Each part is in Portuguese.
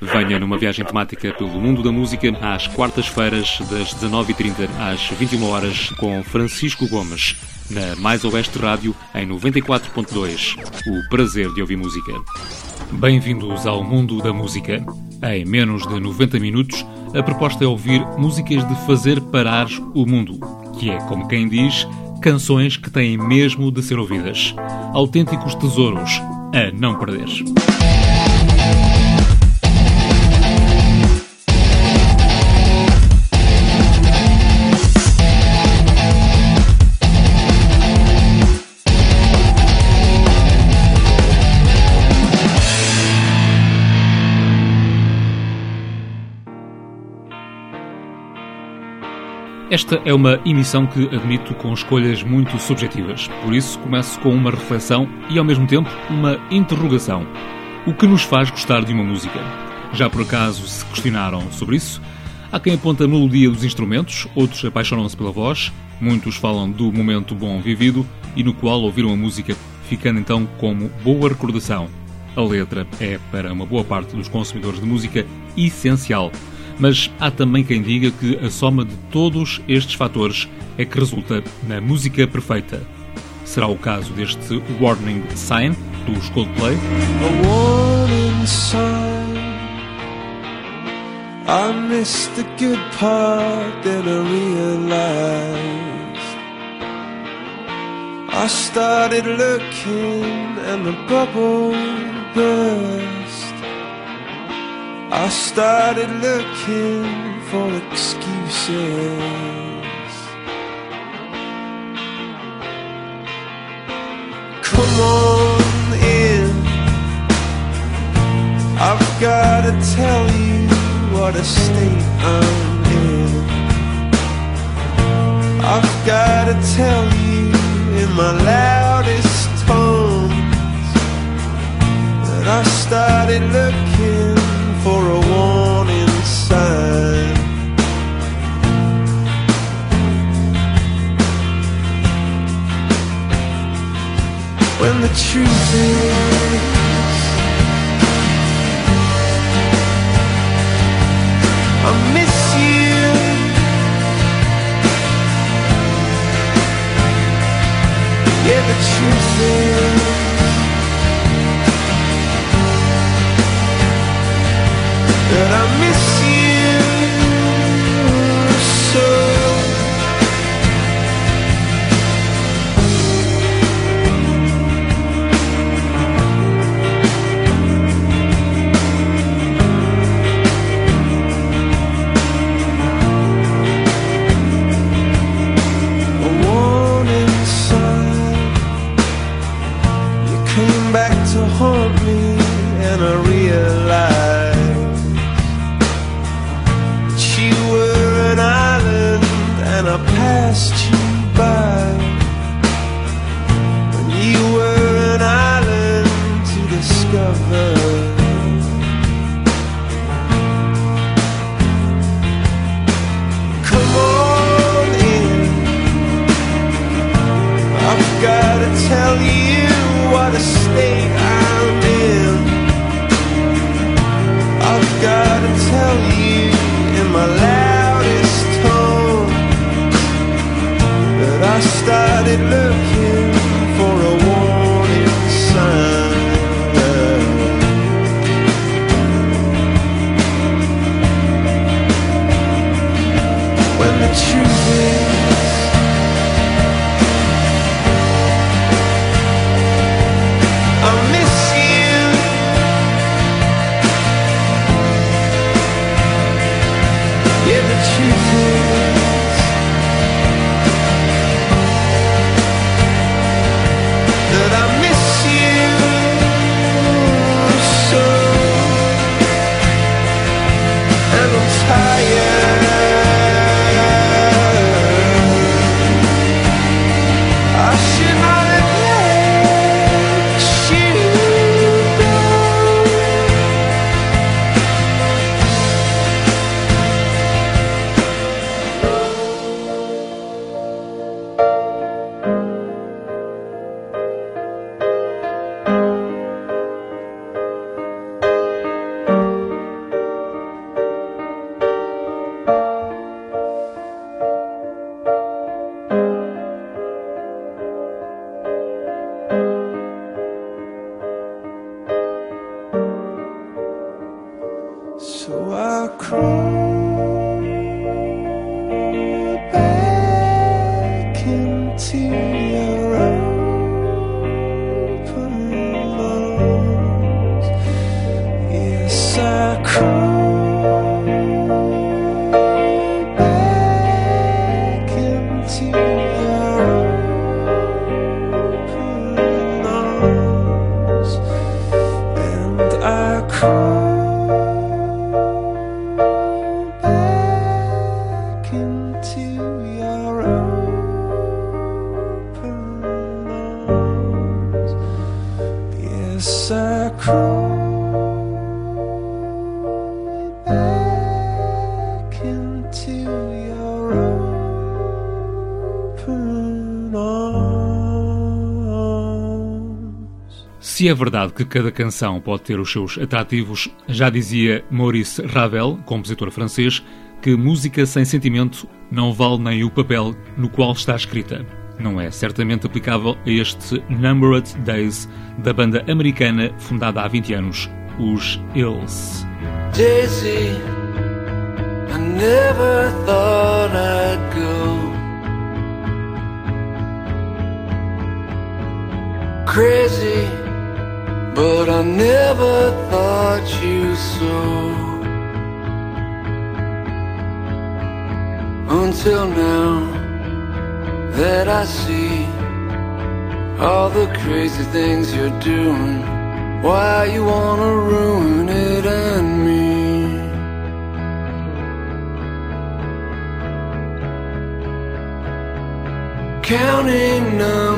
Venha numa viagem temática pelo mundo da música às quartas-feiras, das 19h30 às 21 horas com Francisco Gomes, na Mais Oeste Rádio, em 94.2. O prazer de ouvir música. Bem-vindos ao mundo da música. Em menos de 90 minutos, a proposta é ouvir músicas de fazer parar o mundo, que é, como quem diz, canções que têm mesmo de ser ouvidas. Autênticos tesouros a não perder. Esta é uma emissão que admito com escolhas muito subjetivas, por isso começo com uma reflexão e, ao mesmo tempo, uma interrogação. O que nos faz gostar de uma música? Já por acaso se questionaram sobre isso? Há quem aponta a melodia dos instrumentos, outros apaixonam-se pela voz, muitos falam do momento bom vivido e no qual ouviram a música, ficando então como boa recordação. A letra é, para uma boa parte dos consumidores de música, essencial mas há também quem diga que a soma de todos estes fatores é que resulta na música perfeita. Será o caso deste Warning Sign dos Coldplay? A warning sign I missed the good part that I realized I started looking and the bubble burst I started looking for excuses. Come on in. I've gotta tell you what a state I'm in. I've gotta tell you in my loudest tones that I started looking for a warning sign. When the truth is, I miss you. Yeah, the truth is. That I miss back into Se é verdade que cada canção pode ter os seus atrativos, já dizia Maurice Ravel, compositor francês, que música sem sentimento não vale nem o papel no qual está escrita. Não é certamente aplicável a este Numbered Days da banda americana fundada há 20 anos, os Hills. Daisy, I never thought I'd go. Crazy But I never thought you so Until now That I see All the crazy things you're doing Why you wanna ruin it and me? Counting number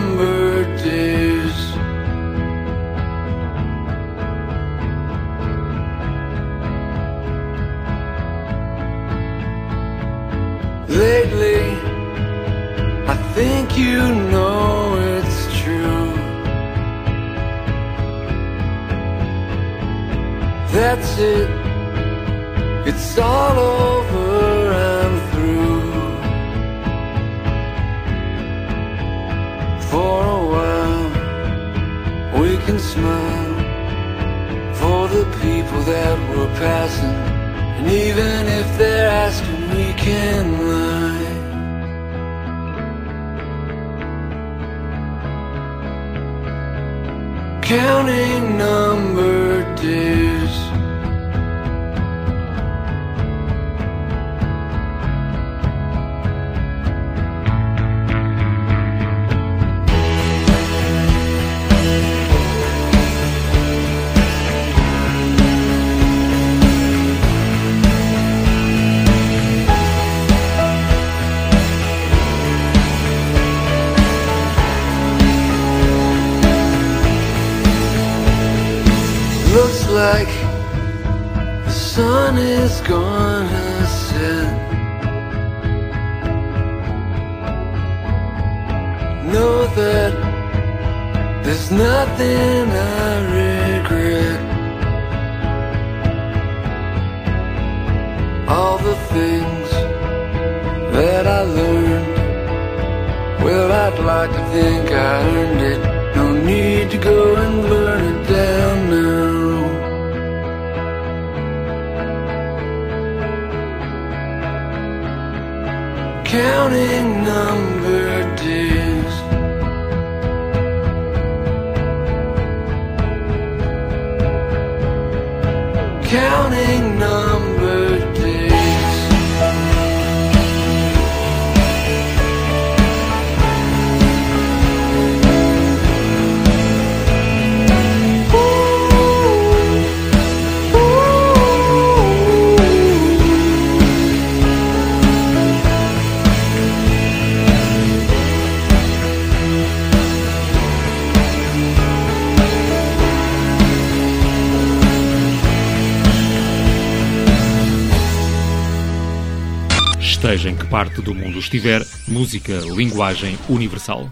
parte do mundo estiver, música, linguagem universal.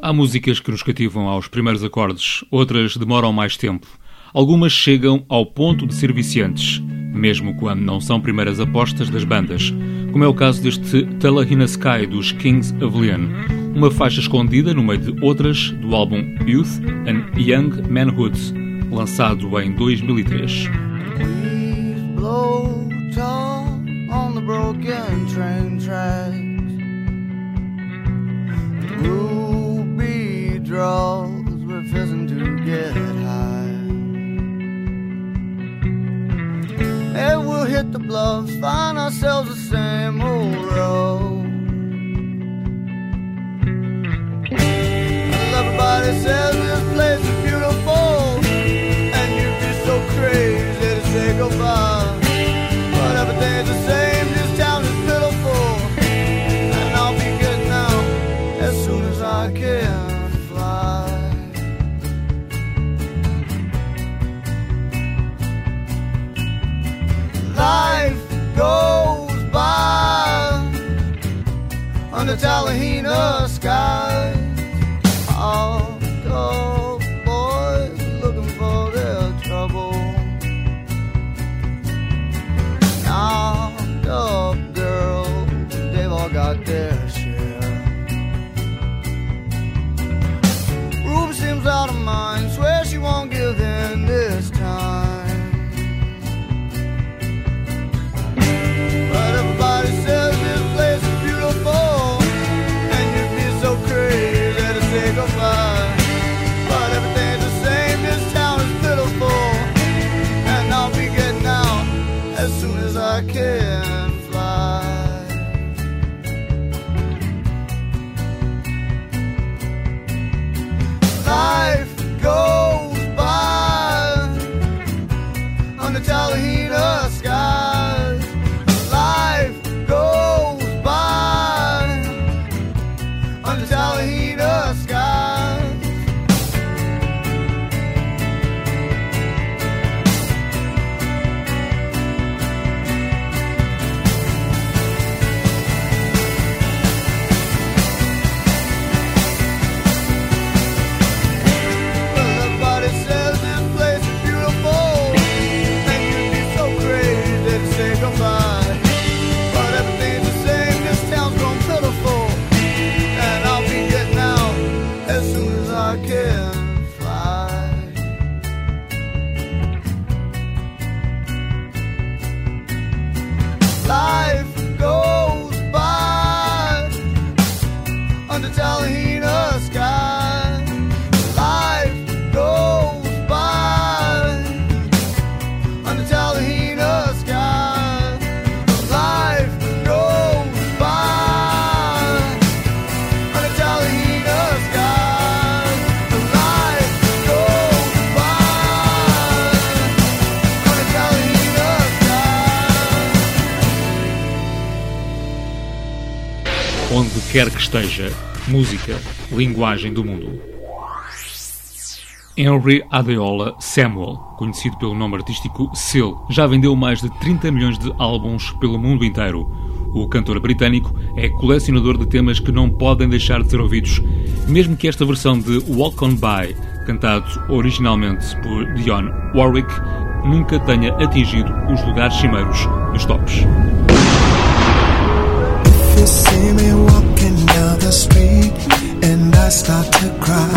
Há músicas que nos cativam aos primeiros acordes, outras demoram mais tempo. Algumas chegam ao ponto de ser viciantes, mesmo quando não são primeiras apostas das bandas, como é o caso deste Telahina Sky dos Kings of Leon, uma faixa escondida no meio de outras do álbum Youth and Young Manhood, lançado em 2003. Michigan train tracks. Ruby draws We're refusing to get high. And we'll hit the bluffs, find ourselves the same old road. onde quer que esteja, música, linguagem do mundo. Henry Adeola Samuel, conhecido pelo nome artístico Seal, já vendeu mais de 30 milhões de álbuns pelo mundo inteiro. O cantor britânico é colecionador de temas que não podem deixar de ser ouvidos, mesmo que esta versão de Walk On By, cantado originalmente por Dionne Warwick, nunca tenha atingido os lugares cimeiros dos tops. see me walking down the street and I start to cry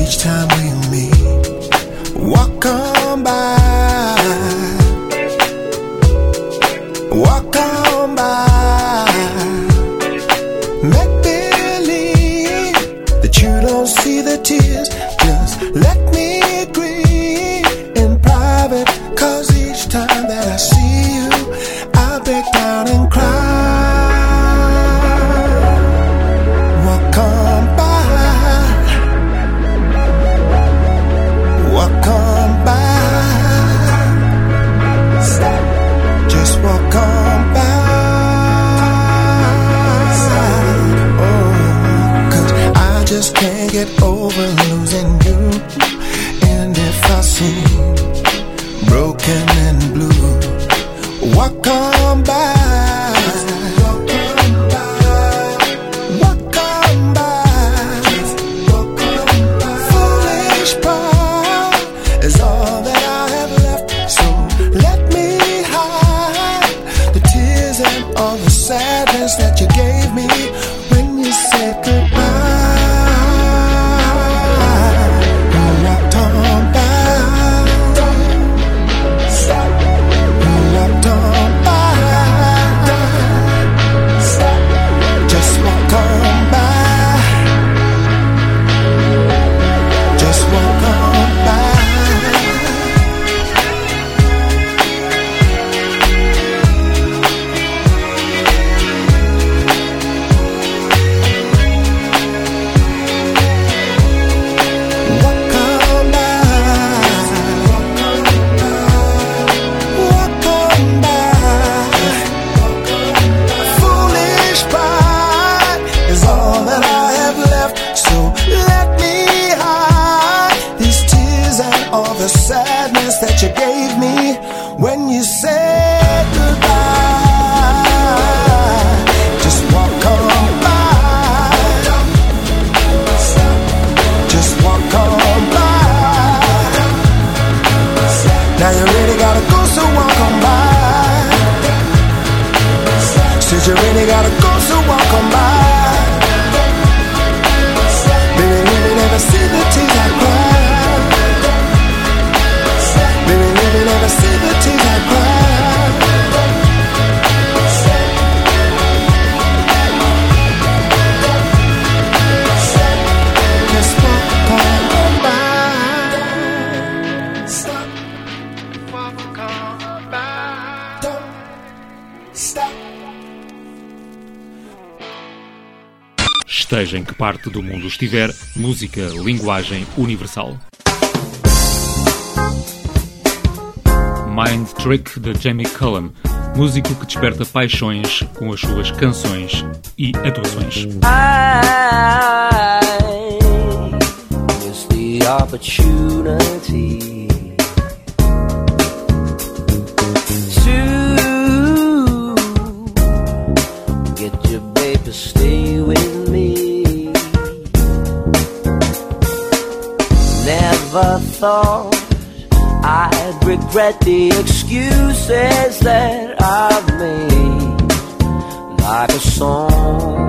each time we meet, walk on by. say parte do mundo estiver, música, linguagem universal. Mind Trick de Jamie Cullum, músico que desperta paixões com as suas canções e atuações. I thought I'd regret the excuses that I've made like a song.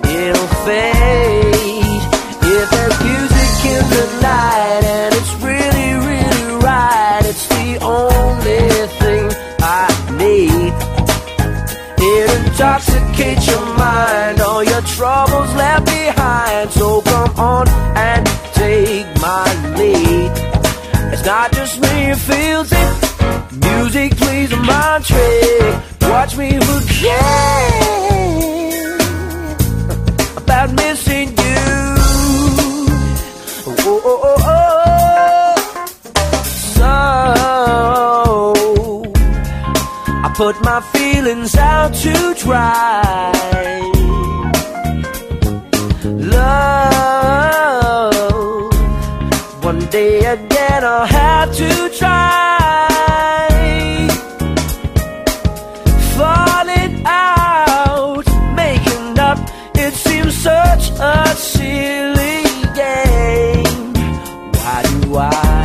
It'll fade if there's music in the night and it's really, really right. It's the only thing I need. It intoxicates your mind, all your troubles left behind. So come on and. Not just me who feels it. Music plays a mind trick. Watch me forget about missing you. Oh, oh, oh, oh. oh. So I put my feelings out to dry. Love, one day again I'll have to try falling out, making up. It seems such a silly game. Why do I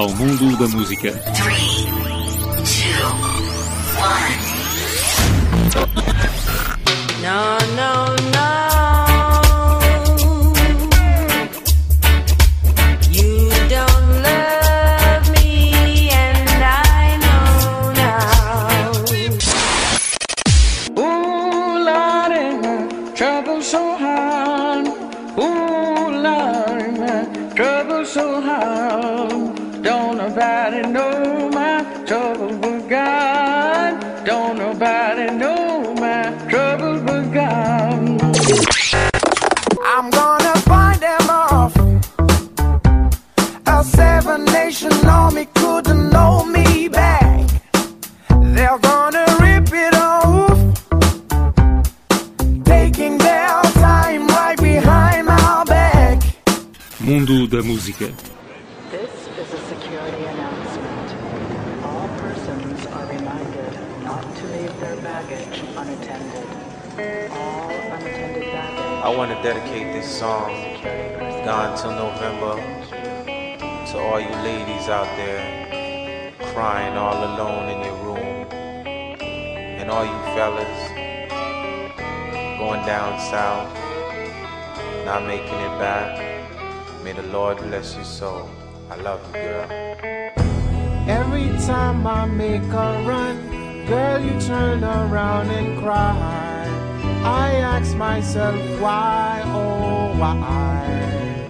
ao mundo da música. Nobody know my trouble but God. Don't nobody know my trouble but God. I'm gonna find them off. A seven nation army couldn't know me back. They're gonna rip it off. Taking their time right behind my back. Mundo da música. Dedicate this song. Gone Till November, to all you ladies out there crying all alone in your room, and all you fellas going down south, not making it back. May the Lord bless your soul. I love you, girl. Every time I make a run, girl, you turn around and cry. I ask myself why, oh why?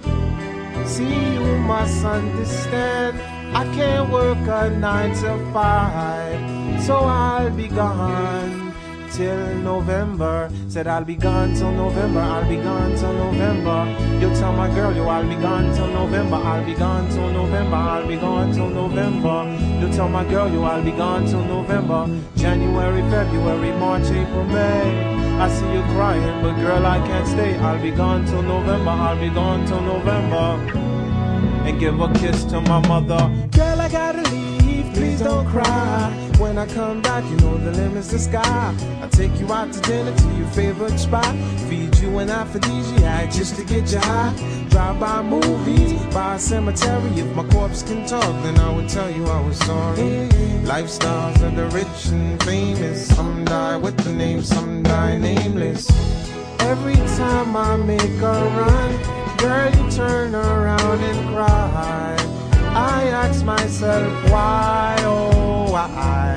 See, you must understand. I can't work a nine to five, so I'll be gone till November. Said I'll be gone till November. I'll be gone till November. You tell my girl, you I'll be gone till November. I'll be gone till November. I'll be gone till November. You tell my girl, you I'll be gone till November. January, February, March, April, May. I see you crying, but girl, I can't stay. I'll be gone till November. I'll be gone till November and give a kiss to my mother. Girl, I gotta leave, please don't cry. When I come back, you know the limit's the sky. I take you out to dinner to your favorite spot. Feed you an aphrodisiac just to get you high. Drive by movies, by a cemetery. If my corpse can talk, then I would tell you I was sorry. Lifestyles of the rich and famous. Some die with the name, some die nameless. Every time I make a run, girl, you turn around and cry. I ask myself why, oh why?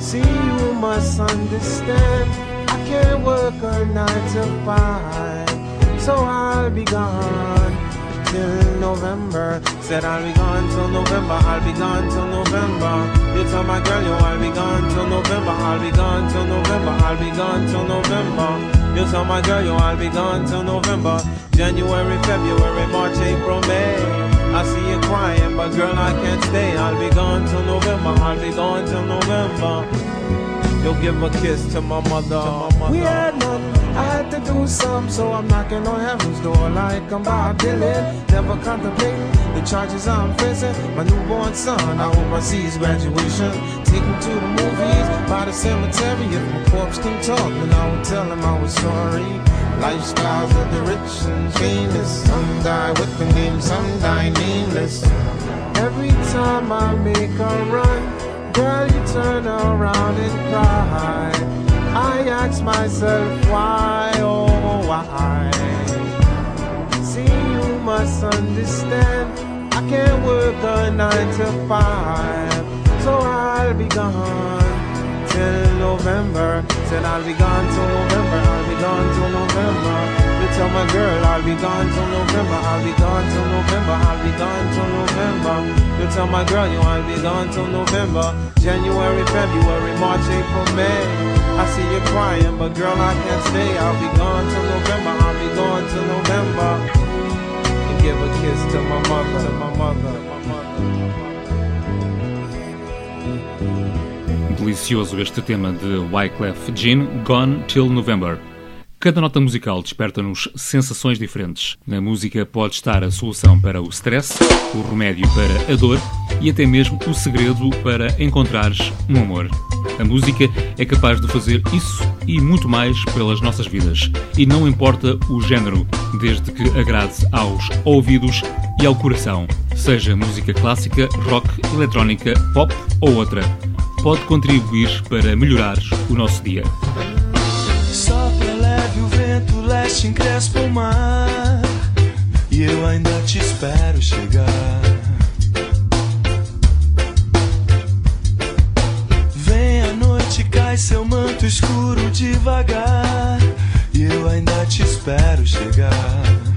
See, you must understand. I can't work a night to five, so I'll be gone till November. Said I'll be gone till November. I'll be gone till November. You tell my girl, yo, I'll be gone till November. I'll be gone till November. I'll be gone till November. You tell my girl, yo, I'll be gone till November. January, February, March, April, May. I see you crying, but girl, I can't stay. I'll be gone till November. I'll be gone till November. You'll give a kiss to my mother. We had none. I had to do some, so I'm knocking on heaven's door like I'm Bob Dylan. Never contemplating the charges I'm facing. My newborn son, I hope I see his graduation. Take him to the movies, by the cemetery. If my corpse can talk, then I will tell him I was sorry. Lifestyles of the rich and famous. Some die with the name, some die nameless. Every time I make a run, girl, you turn around and cry. I ask myself why, oh why? See, you must understand. I can't work a nine to five, so I'll be gone till November. Said I'll be gone till November. I'll be gone till November. You tell my girl I'll be gone till November. I'll be gone till November. I'll be gone till November. You tell my girl you I'll be gone till November. January, February, March, April, May. I see you crying, but girl I can't stay. I'll be gone till November. I'll be gone till November. And give a kiss to my mother, to my mother, my mother. Delicioso este tema de Wyclef Jean, Gone Till November. Cada nota musical desperta-nos sensações diferentes. Na música pode estar a solução para o stress, o remédio para a dor e até mesmo o segredo para encontrares um amor. A música é capaz de fazer isso e muito mais pelas nossas vidas. E não importa o género, desde que agrade aos ouvidos e ao coração. Seja música clássica, rock, eletrónica, pop ou outra. Pode contribuir para melhorar o nosso dia. Leste encrespa o mar E eu ainda te espero chegar Vem a noite, cai seu manto escuro devagar ainda te espero chegar.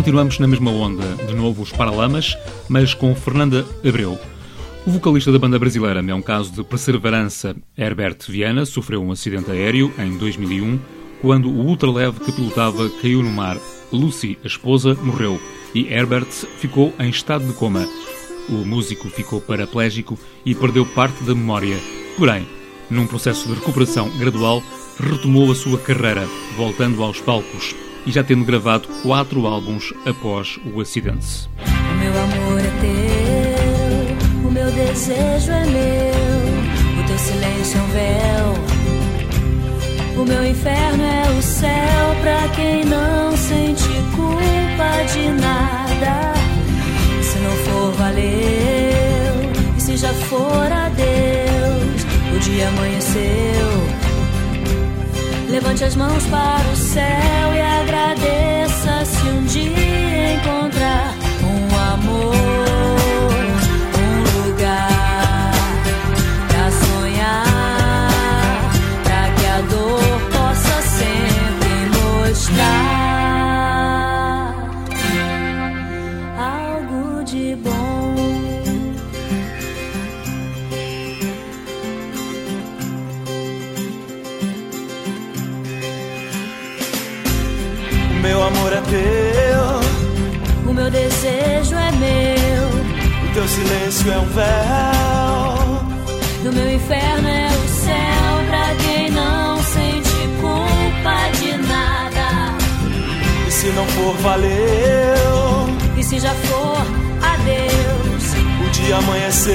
Continuamos na mesma onda, de novo os Paralamas, mas com Fernanda Abreu. O vocalista da banda brasileira é um caso de perseverança. Herbert Viana sofreu um acidente aéreo em 2001, quando o ultraleve que pilotava caiu no mar. Lucy, a esposa, morreu e Herbert ficou em estado de coma. O músico ficou paraplégico e perdeu parte da memória. Porém, num processo de recuperação gradual, retomou a sua carreira, voltando aos palcos e já tendo gravado quatro álbuns após o acidente. O meu amor é teu, o meu desejo é meu, o teu silêncio é um véu. O meu inferno é o céu pra quem não sente culpa de nada. E se não for, valeu. E se já for, adeus. O dia amanheceu. Levante as mãos para o céu e agradeça se um dia encontrar um amor, um lugar pra sonhar, pra que a dor possa sempre mostrar meu amor é teu, O meu desejo é meu, o teu silêncio é um véu. o meu inferno é o céu pra quem não sente culpa de nada. E se não for, valeu. E se já for, adeus. O dia amanheceu.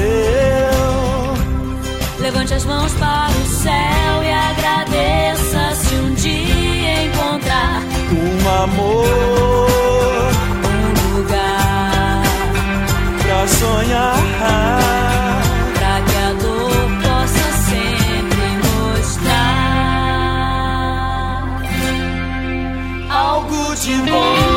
Levante as mãos para o céu e agradeça se um um amor, um lugar pra sonhar, pra que a dor possa sempre mostrar algo de bom.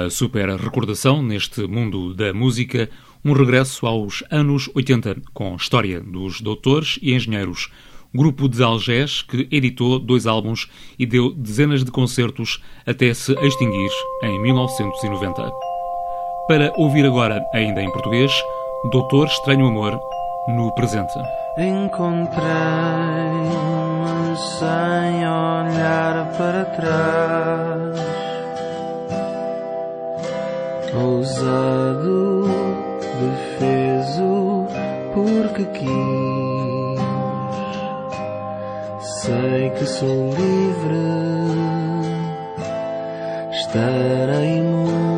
Uma super recordação neste mundo da música, um regresso aos anos 80, com história dos doutores e engenheiros, grupo de Algés que editou dois álbuns e deu dezenas de concertos até se extinguir em 1990. Para ouvir agora, ainda em português, Doutor Estranho Amor, no presente. Encontrei-me sem olhar para trás, ousado, defeso, porque quis. Sei que sou livre, estarei imune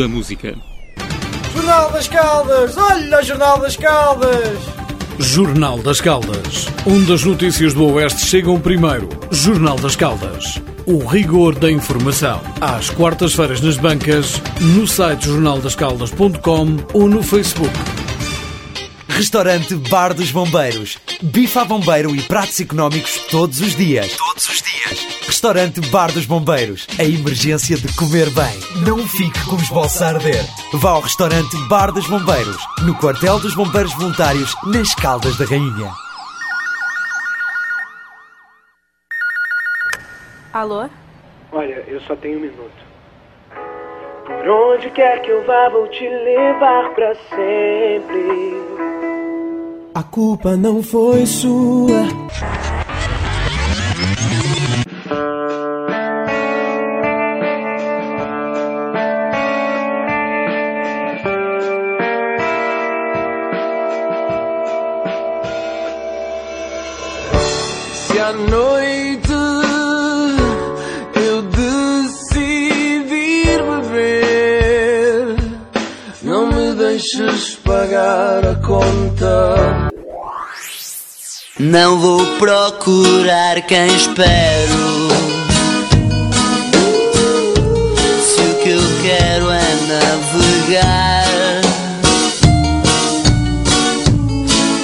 da música. Jornal das Caldas! Olha o Jornal das Caldas! Jornal das Caldas. Onde as notícias do Oeste chegam primeiro. Jornal das Caldas. O rigor da informação. Às quartas-feiras nas bancas, no site jornaldascaldas.com ou no Facebook. Restaurante Bar dos Bombeiros. Bife a bombeiro e pratos económicos todos os dias. Restaurante Bar dos Bombeiros. A emergência de comer bem. Não fique com os bolsos a arder. Vá ao restaurante Bar dos Bombeiros. No quartel dos Bombeiros Voluntários, nas Caldas da Rainha. Alô? Olha, eu só tenho um minuto. Por onde quer que eu vá, vou te levar pra sempre. A culpa não foi sua. Não vou procurar quem espero. Se o que eu quero é navegar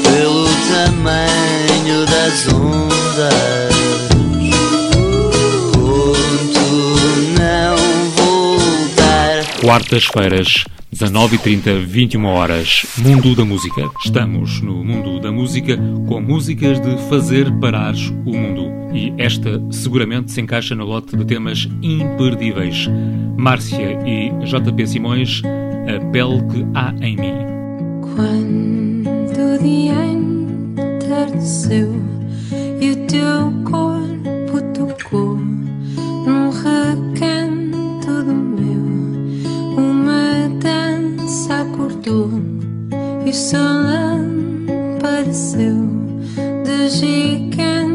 pelo tamanho das ondas, conto não voltar. Quartas-feiras, 19h30, 21 horas. Mundo da Música. Estamos no Mundo da Música com músicas de fazer parar o mundo. E esta seguramente se encaixa no lote de temas imperdíveis. Márcia e JP Simões, A Pele que Há em Mim. Quando o dia entardeceu e o teu corpo sur l'âne, pas de de gicane.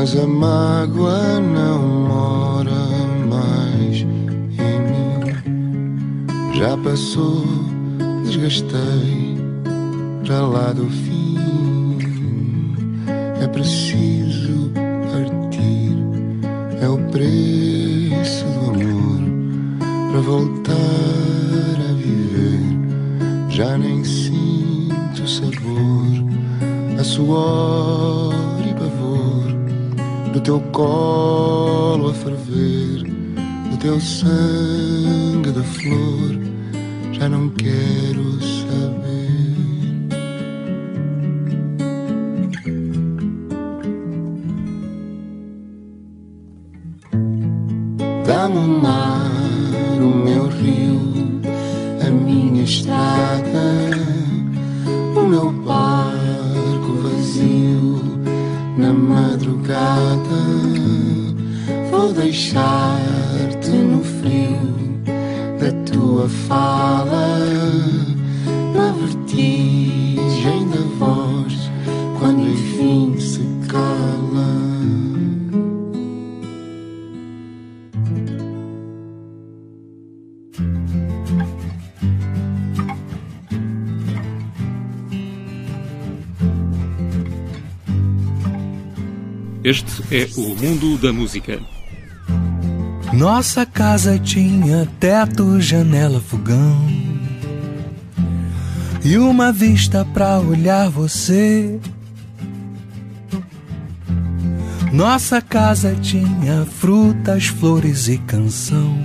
Mas a mágoa não mora mais em mim. Já passou, desgastei para lá do fim. É preciso partir, é o preço do amor para voltar a viver. Já nem sinto sabor, a suor do teu colo a ferver, do teu sangue de flor, já não quero é o mundo da música. Nossa casa tinha teto, janela, fogão e uma vista pra olhar você. Nossa casa tinha frutas, flores e canção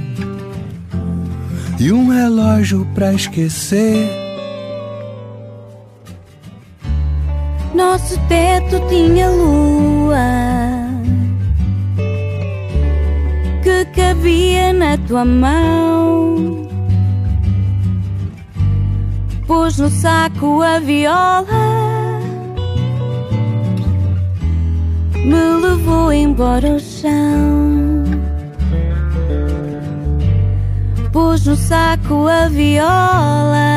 e um relógio pra esquecer. Nosso teto tinha lua cabia na tua mão. Pôs no saco a viola, me levou embora ao chão. Pôs no saco a viola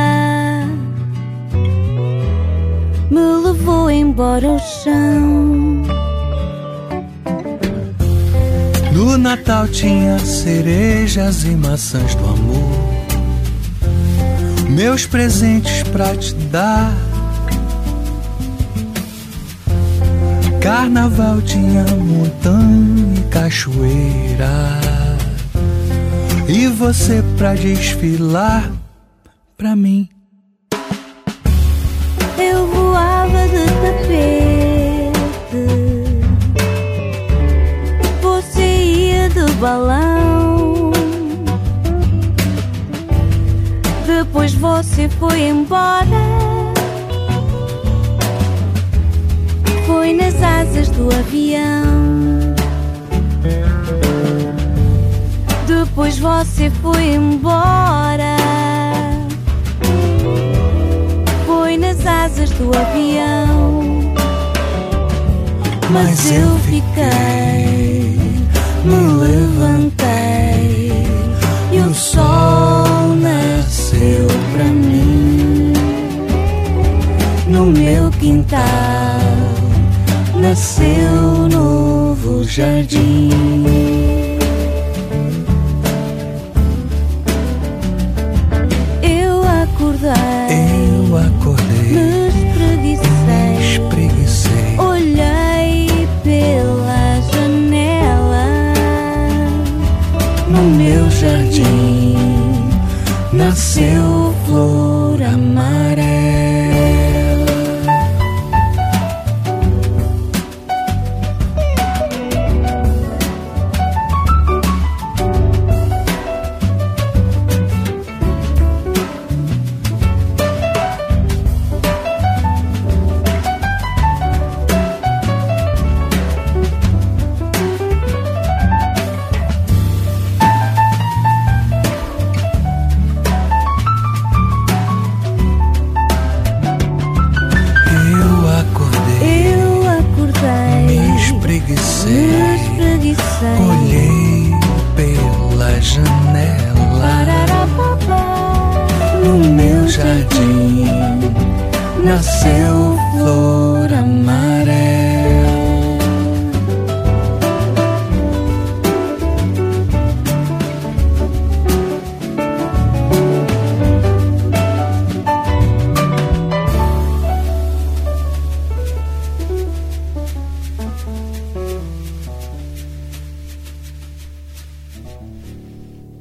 me levou embora ao chão. No Natal tinha cerejas e maçãs do amor. Meus presentes pra te dar. Carnaval tinha montanha e cachoeira. E você pra desfilar pra mim. Eu voava de tapete. Balão. Depois você foi embora. Foi nas asas do avião. Depois você foi embora. Foi nas asas do avião. Mas eu fiquei, quintal nasceu novo jardim. Eu acordei. Eu acordei, Me espreguicei. me espreguicei. Olhei pela janela No meu jardim nasceu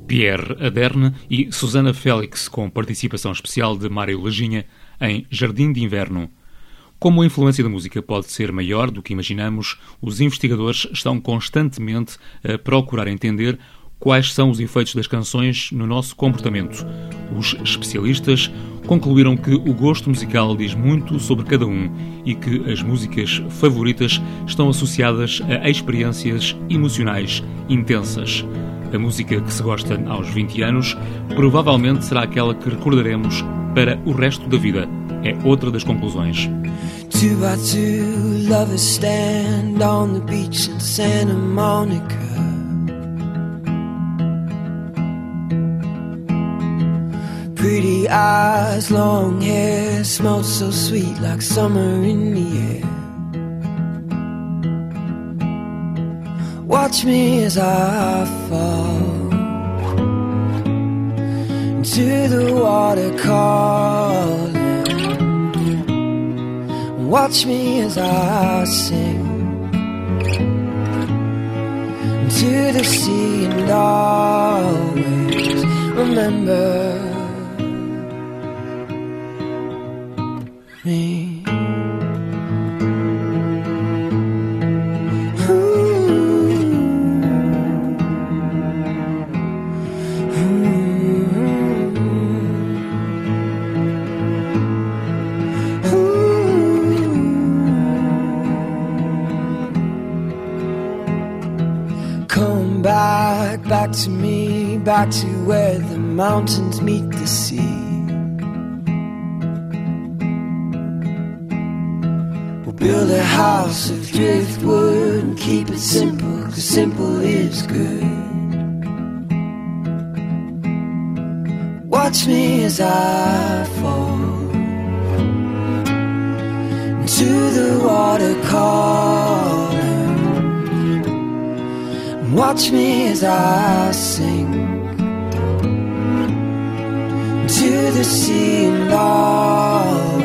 Pierre Aderne e Susana Félix, com participação especial de Mário Leginha em Jardim de Inverno. Como a influência da música pode ser maior do que imaginamos, os investigadores estão constantemente a procurar entender quais são os efeitos das canções no nosso comportamento. Os especialistas concluíram que o gosto musical diz muito sobre cada um e que as músicas favoritas estão associadas a experiências emocionais intensas. A música que se gosta aos 20 anos provavelmente será aquela que recordaremos para o resto da vida. É outra das conclusões. Two by two, lovers stand on the beach in Santa Monica. Pretty eyes, long hair, smelled so sweet like summer in the air. Watch me as I fall into the water calling. Watch me as I sing to the sea and always remember me. Back, to me, back to where the mountains meet the sea. We'll build a house of driftwood and keep it simple, cause simple is good. Watch me as I fall into the water calling. Watch me as I sing to the sea and always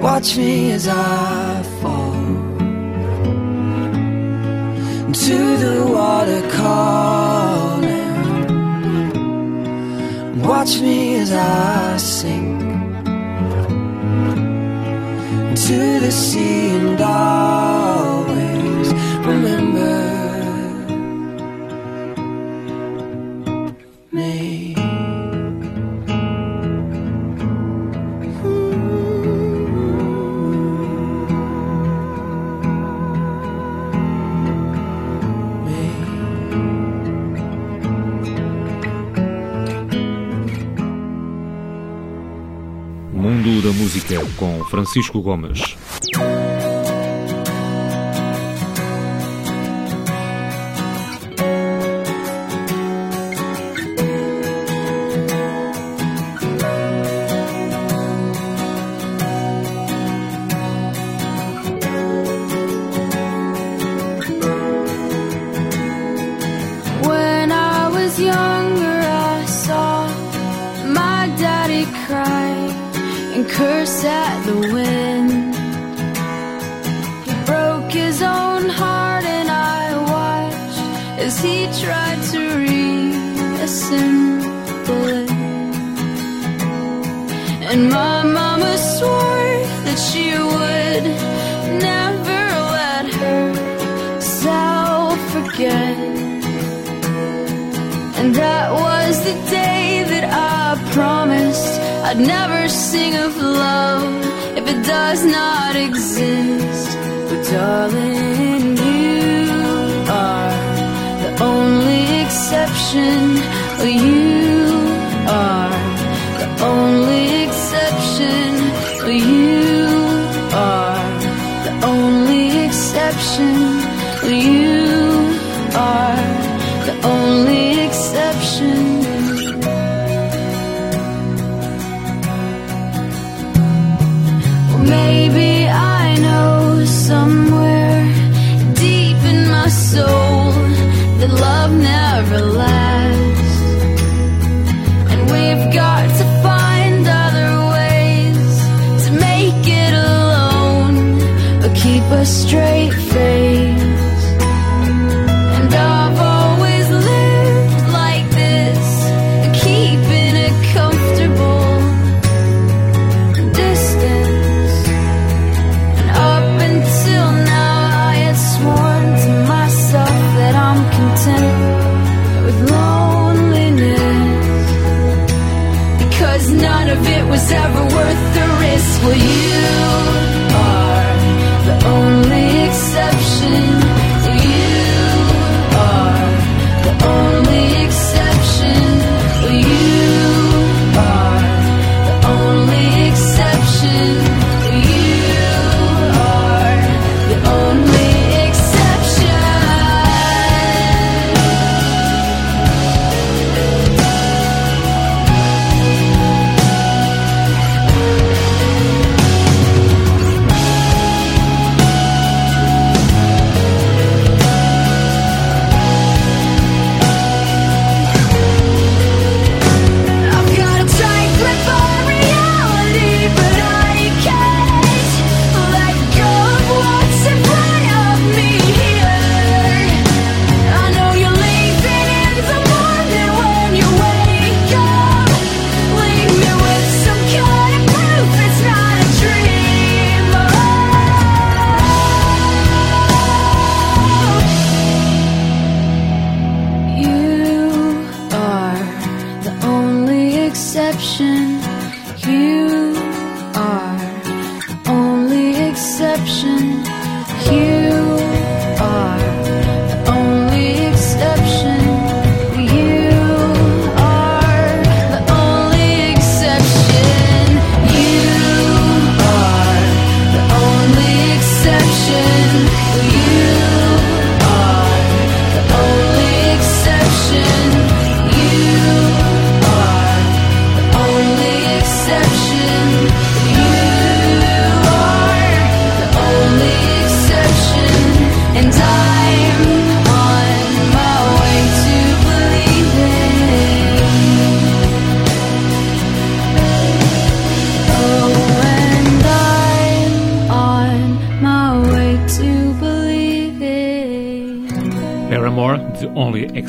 Watch me as I fall into the water calling. Watch me as I sink into the sea and always Com Francisco Gomes. Straight face.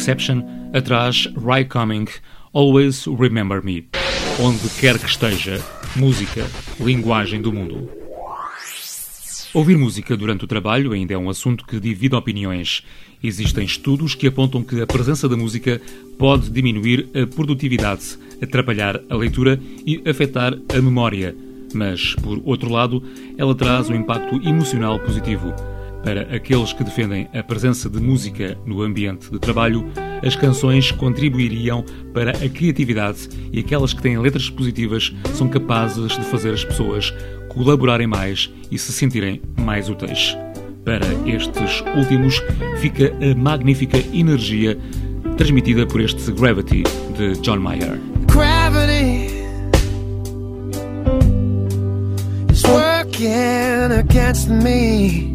Exception, atrás Ry Coming, Always Remember Me. Onde quer que esteja, música, linguagem do mundo. Ouvir música durante o trabalho ainda é um assunto que divide opiniões. Existem estudos que apontam que a presença da música pode diminuir a produtividade, atrapalhar a leitura e afetar a memória. Mas, por outro lado, ela traz um impacto emocional positivo. Para aqueles que defendem a presença de música no ambiente de trabalho, as canções contribuiriam para a criatividade e aquelas que têm letras positivas são capazes de fazer as pessoas colaborarem mais e se sentirem mais úteis. Para estes últimos, fica a magnífica energia transmitida por este Gravity de John Mayer. Gravity is working against me.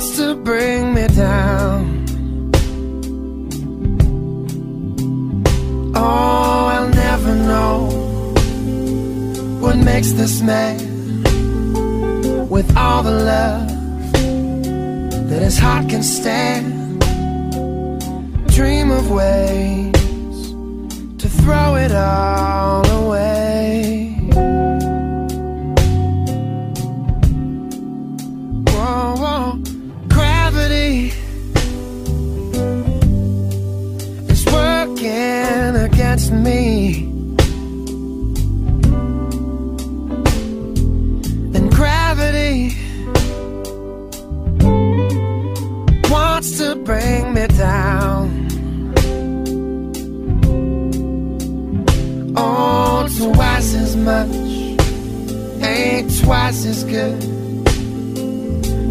Wants to bring me down. Oh, I'll never know what makes this man with all the love that his heart can stand. Dream of ways to throw it all away. Much ain't twice as good,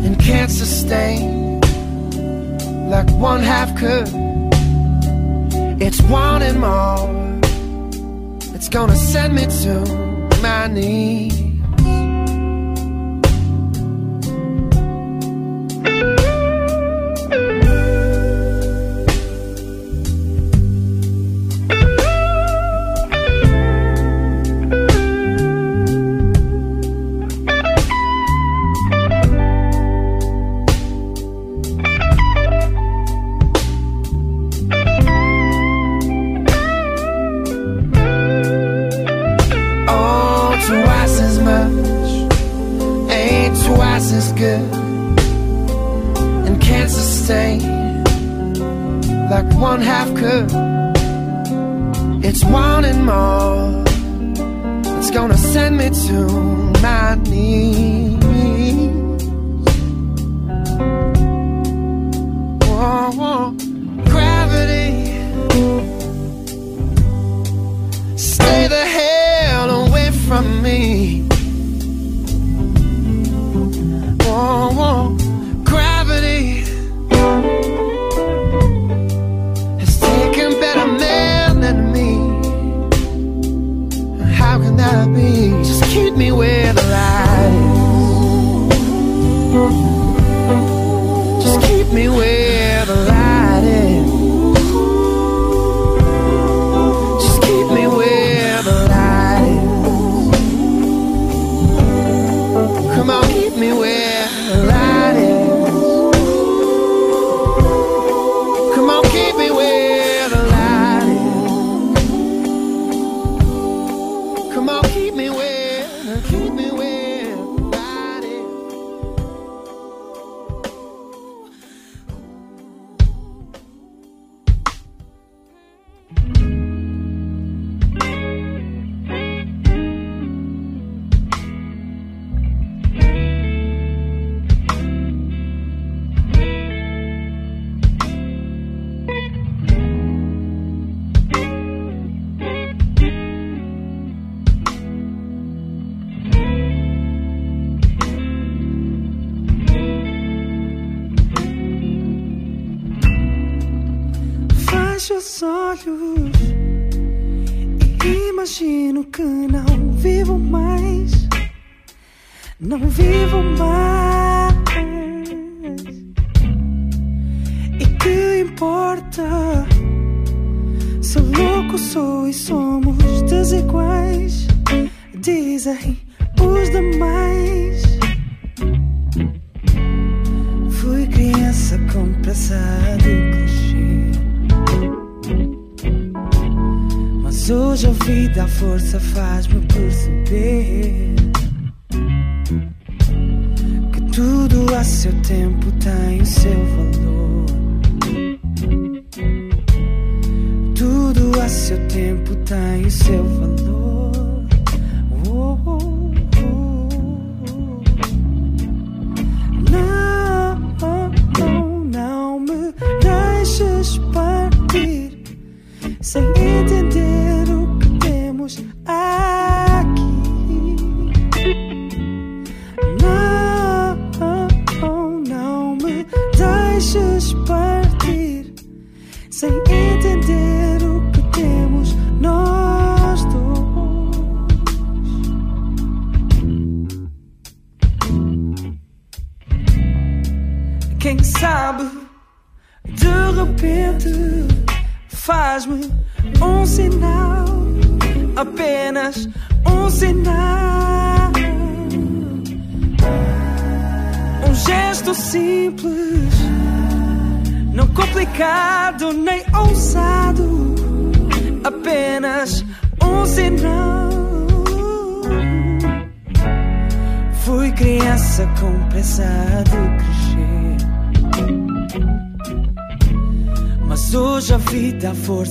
and can't sustain like one half could. It's wanting more. It's gonna send me to my knees. Twice as good, and can't sustain like one half could. It's wanting more. It's gonna send me to my knees. Whoa, whoa. Gravity. Stay the hell away from me.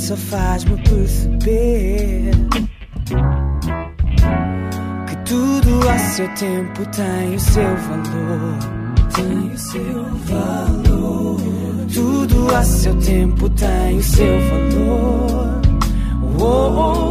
só faz-me perceber que tudo a seu tempo tem o seu valor. Tem o seu valor. Tudo a seu tempo tem o seu valor. Oh, oh. oh.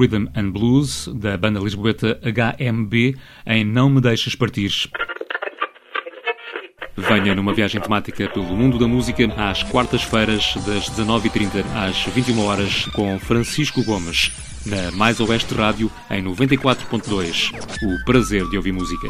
Rhythm and Blues, da banda lisboeta HMB, em Não Me Deixes Partir. Venha numa viagem temática pelo mundo da música às quartas-feiras, das 19h30 às 21 horas com Francisco Gomes, na Mais Oeste Rádio, em 94.2. O prazer de ouvir música.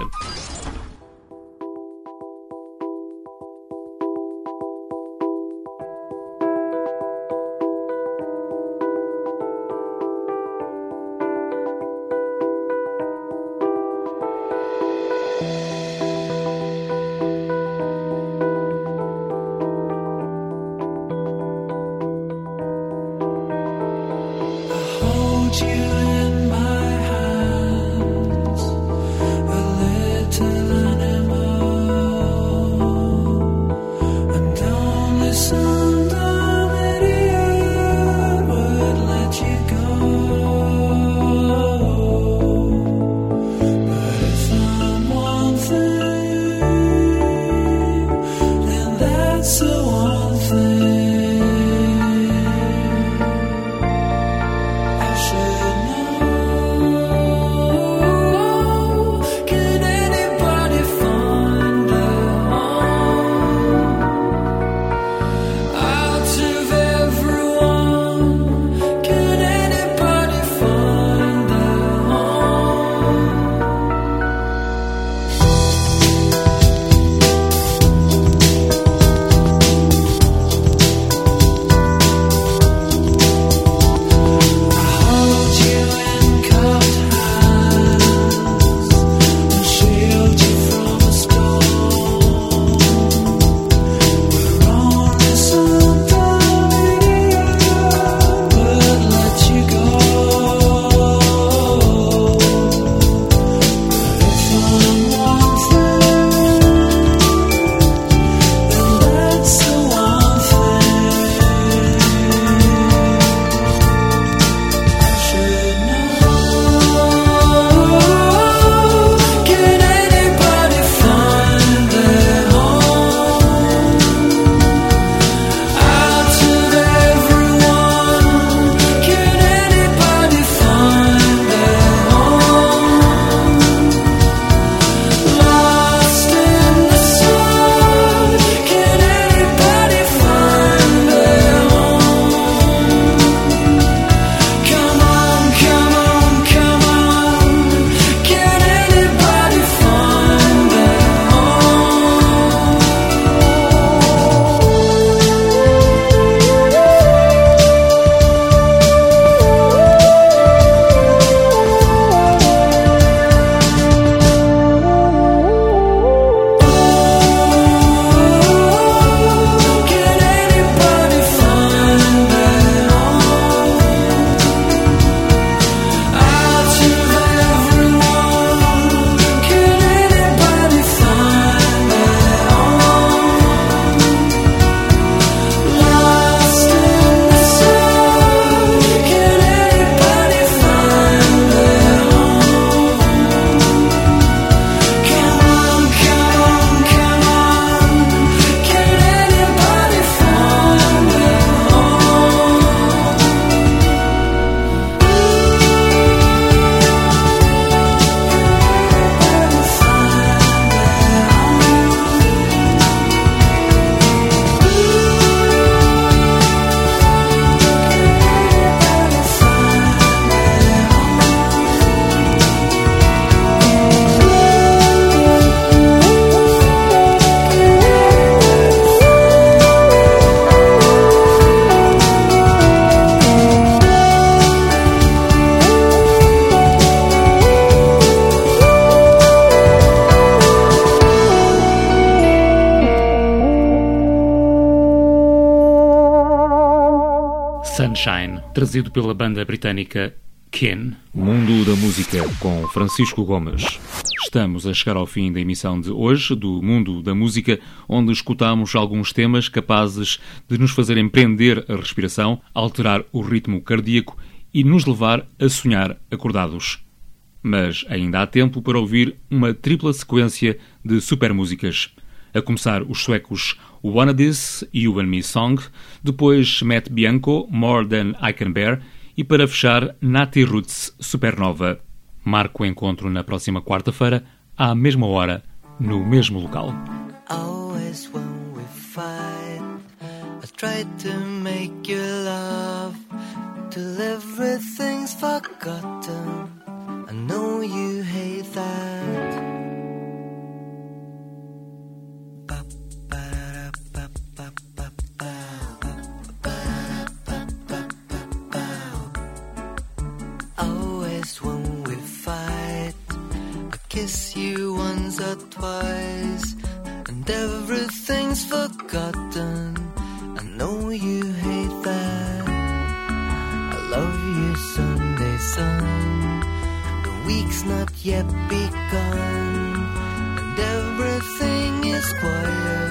Trazido pela banda britânica Ken. Mundo da Música, com Francisco Gomes. Estamos a chegar ao fim da emissão de hoje do Mundo da Música, onde escutamos alguns temas capazes de nos fazerem prender a respiração, alterar o ritmo cardíaco e nos levar a sonhar acordados. Mas ainda há tempo para ouvir uma tripla sequência de super músicas. A começar os suecos Wanna This, You and Me Song, depois Matt Bianco, More Than I Can Bear e para fechar Nati Roots Supernova. Marco o encontro na próxima quarta-feira, à mesma hora, no mesmo local. To make you laugh till everything's forgotten. I know you hate that. Kiss you once or twice, and everything's forgotten. I know you hate that. I love you, Sunday sun. The week's not yet begun, and everything is quiet,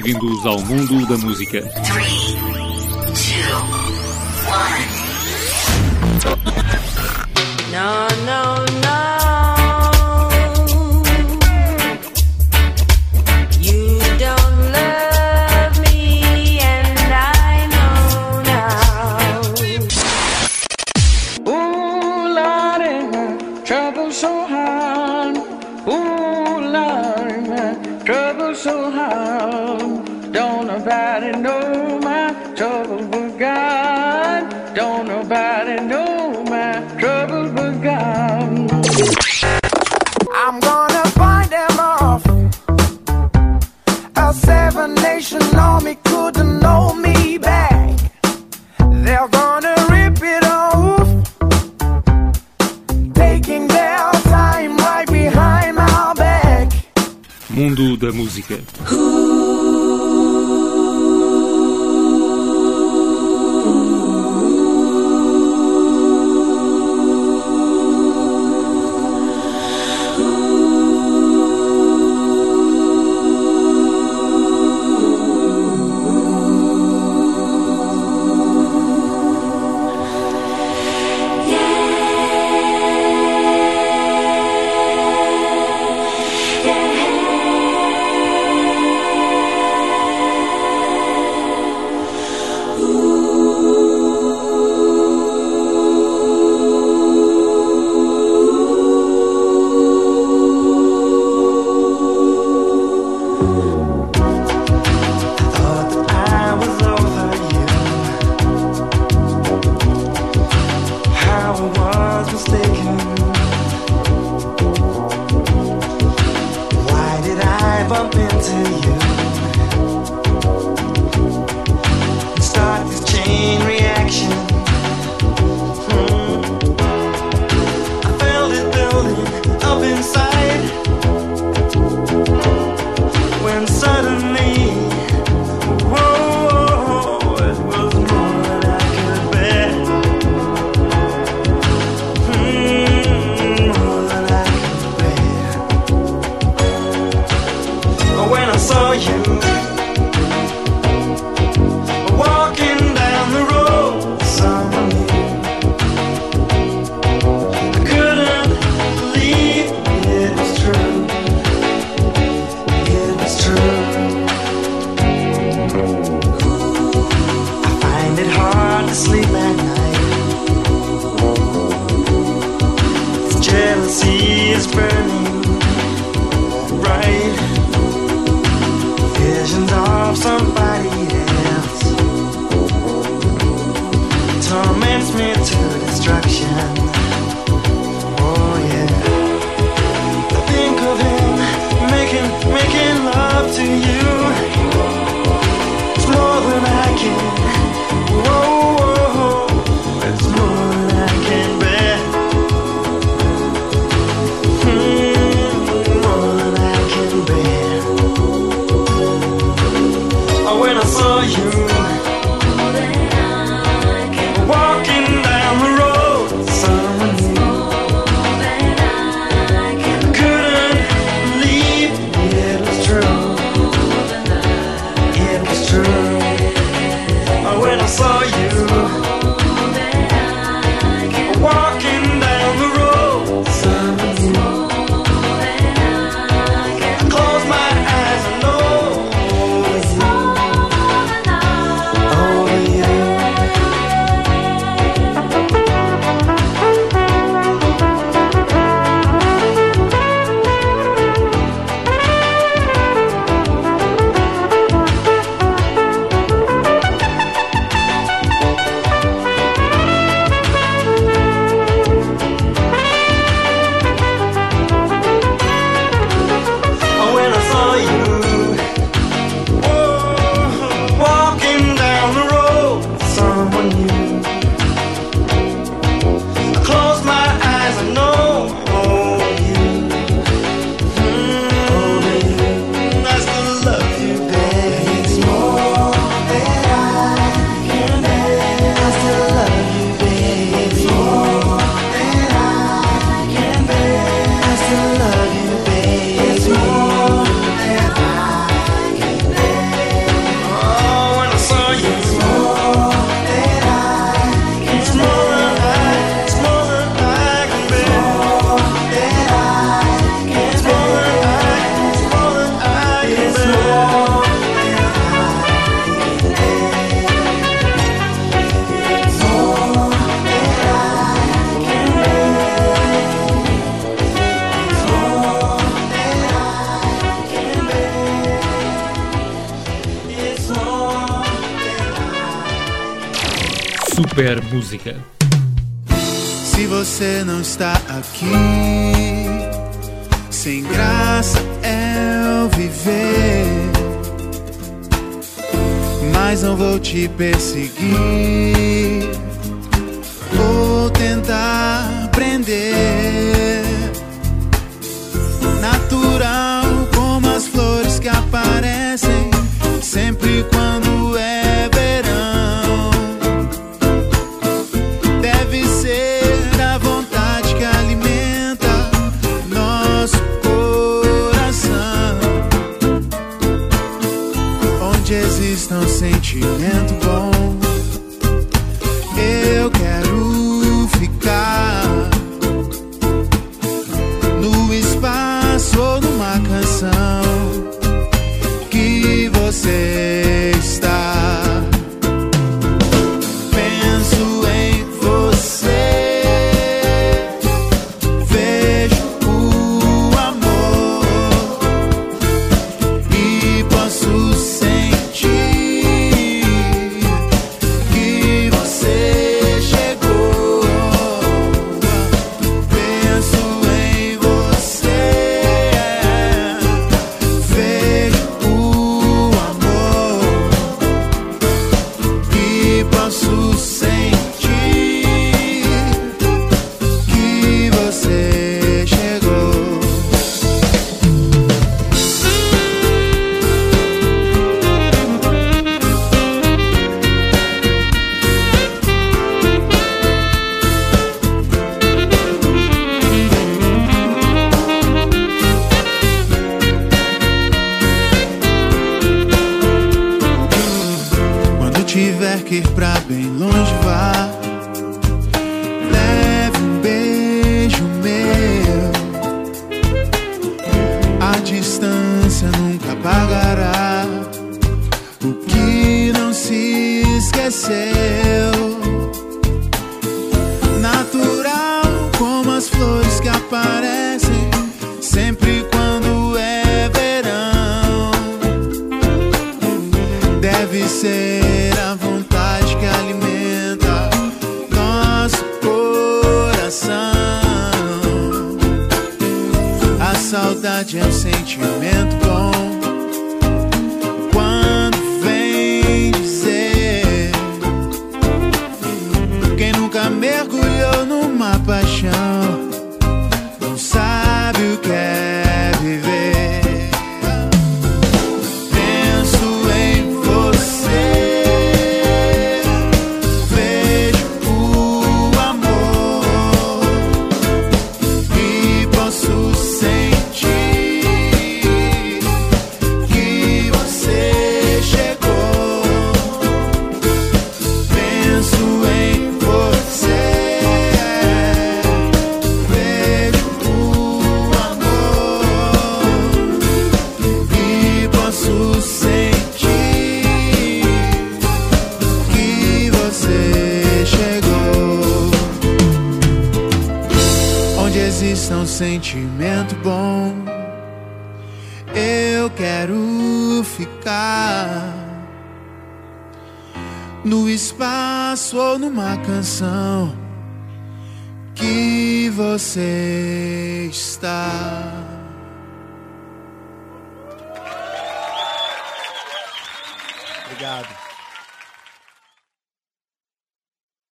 Bem-vindos ao mundo da música. Three, two, one. No, no, no.